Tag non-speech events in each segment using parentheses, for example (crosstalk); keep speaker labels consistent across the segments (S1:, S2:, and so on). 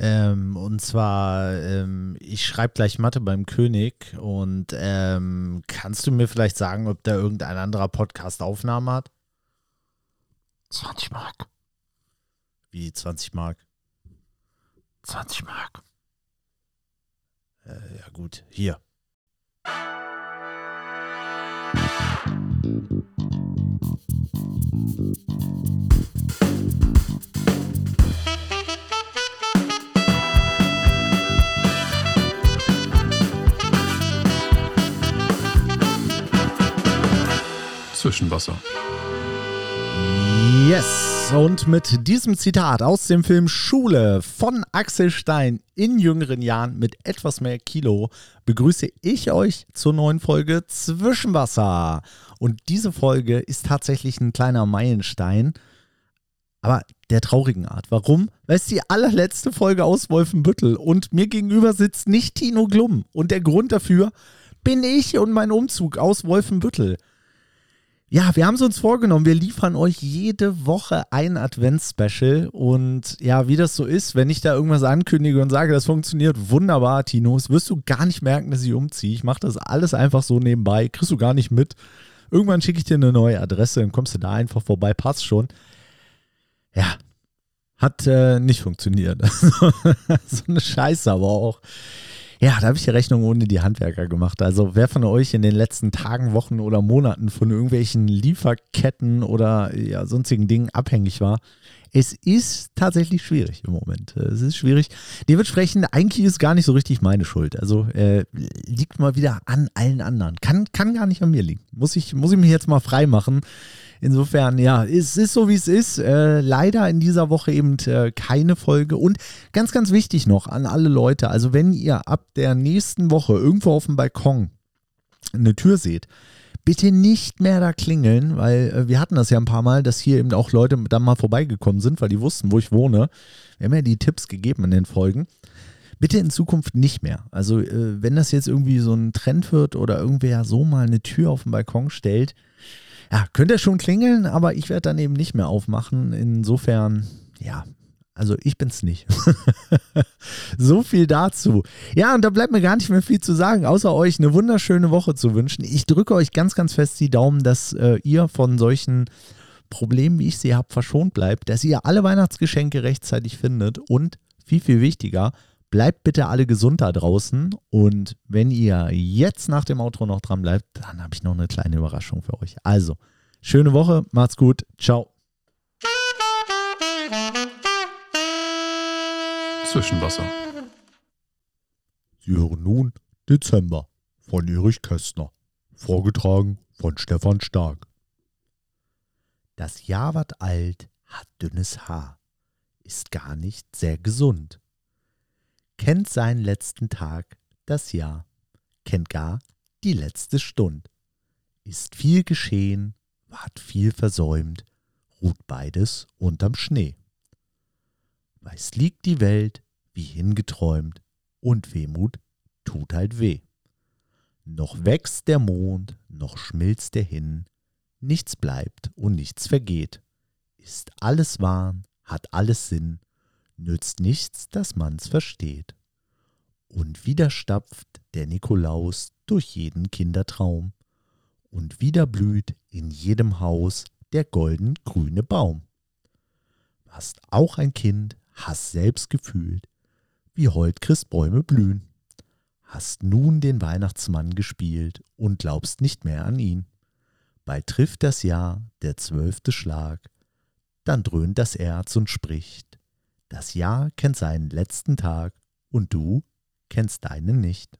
S1: Ähm, und zwar, ähm, ich schreibe gleich Mathe beim König und ähm, kannst du mir vielleicht sagen, ob da irgendein anderer Podcast Aufnahme hat?
S2: 20 Mark.
S1: Wie 20 Mark?
S2: 20 Mark.
S1: Äh, ja gut, hier.
S3: Zwischenwasser.
S1: Yes, und mit diesem Zitat aus dem Film Schule von Axel Stein in jüngeren Jahren mit etwas mehr Kilo begrüße ich euch zur neuen Folge Zwischenwasser. Und diese Folge ist tatsächlich ein kleiner Meilenstein, aber der traurigen Art. Warum? Weil es die allerletzte Folge aus Wolfenbüttel und mir gegenüber sitzt nicht Tino Glum. Und der Grund dafür bin ich und mein Umzug aus Wolfenbüttel. Ja, wir haben es uns vorgenommen, wir liefern euch jede Woche ein Advents-Special und ja, wie das so ist, wenn ich da irgendwas ankündige und sage, das funktioniert wunderbar, Tino, das wirst du gar nicht merken, dass ich umziehe. Ich mache das alles einfach so nebenbei, kriegst du gar nicht mit. Irgendwann schicke ich dir eine neue Adresse, dann kommst du da einfach vorbei, passt schon. Ja, hat äh, nicht funktioniert. (laughs) so eine Scheiße aber auch. Ja, da habe ich die Rechnung ohne die Handwerker gemacht. Also wer von euch in den letzten Tagen, Wochen oder Monaten von irgendwelchen Lieferketten oder ja, sonstigen Dingen abhängig war, es ist tatsächlich schwierig im Moment. Es ist schwierig. Dementsprechend, eigentlich ist gar nicht so richtig meine Schuld. Also äh, liegt mal wieder an allen anderen. Kann, kann gar nicht an mir liegen. Muss ich, muss ich mich jetzt mal frei machen. Insofern, ja, es ist so, wie es ist. Äh, leider in dieser Woche eben äh, keine Folge. Und ganz, ganz wichtig noch an alle Leute, also wenn ihr ab der nächsten Woche irgendwo auf dem Balkon eine Tür seht, bitte nicht mehr da klingeln, weil äh, wir hatten das ja ein paar Mal, dass hier eben auch Leute dann mal vorbeigekommen sind, weil die wussten, wo ich wohne. Wir haben ja die Tipps gegeben in den Folgen. Bitte in Zukunft nicht mehr. Also, äh, wenn das jetzt irgendwie so ein Trend wird oder irgendwer so mal eine Tür auf den Balkon stellt, ja, könnte schon klingeln, aber ich werde dann eben nicht mehr aufmachen. Insofern, ja, also ich bin's nicht. (laughs) so viel dazu. Ja, und da bleibt mir gar nicht mehr viel zu sagen, außer euch eine wunderschöne Woche zu wünschen. Ich drücke euch ganz, ganz fest die Daumen, dass äh, ihr von solchen Problemen, wie ich sie habe, verschont bleibt, dass ihr alle Weihnachtsgeschenke rechtzeitig findet und viel, viel wichtiger, Bleibt bitte alle gesund da draußen. Und wenn ihr jetzt nach dem Outro noch dran bleibt, dann habe ich noch eine kleine Überraschung für euch. Also, schöne Woche, macht's gut, ciao.
S3: Zwischenwasser.
S4: Sie hören nun Dezember von Erich Kästner, vorgetragen von Stefan Stark.
S1: Das Jahr wird alt, hat dünnes Haar, ist gar nicht sehr gesund kennt seinen letzten Tag, das Jahr, kennt gar die letzte Stund. Ist viel geschehen, ward viel versäumt, ruht beides unterm Schnee. Weiß liegt die Welt, wie hingeträumt, und Wehmut tut halt weh. Noch wächst der Mond, noch schmilzt er hin, nichts bleibt und nichts vergeht. Ist alles Wahn, hat alles Sinn, nützt nichts, dass man's versteht. Und wieder stapft der Nikolaus durch jeden Kindertraum, und wieder blüht in jedem Haus der golden-grüne Baum. Warst auch ein Kind, hast selbst gefühlt, wie heut Christbäume blühen, hast nun den Weihnachtsmann gespielt und glaubst nicht mehr an ihn. Bald trifft das Jahr der zwölfte Schlag, dann dröhnt das Erz und spricht, das Jahr kennt seinen letzten Tag und du kennst deinen nicht.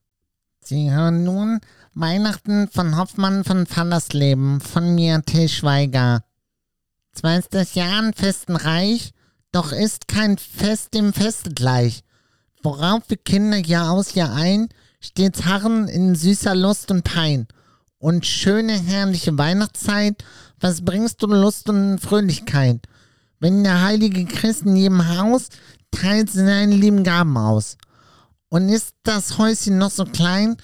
S5: Sie hören nun Weihnachten von Hoffmann von Fallersleben von mir, Till Schweiger. Zwar ist das Jahr ein festen Reich, doch ist kein Fest dem Feste gleich. Worauf wir Kinder Jahr aus Jahr ein, stets harren in süßer Lust und Pein. Und schöne, herrliche Weihnachtszeit, was bringst du Lust und Fröhlichkeit? Wenn der heilige Christ in jedem Haus teilt seine lieben Gaben aus. Und ist das Häuschen noch so klein,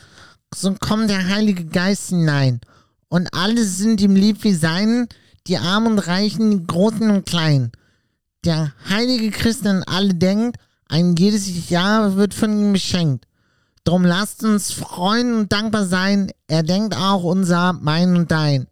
S5: so kommt der Heilige Geist hinein. Und alle sind ihm lieb wie seinen, die Armen und Reichen, die Großen und Kleinen. Der heilige Christ an alle denkt, Ein jedes Jahr wird von ihm beschenkt. Drum lasst uns freuen und dankbar sein. Er denkt auch unser, mein und dein.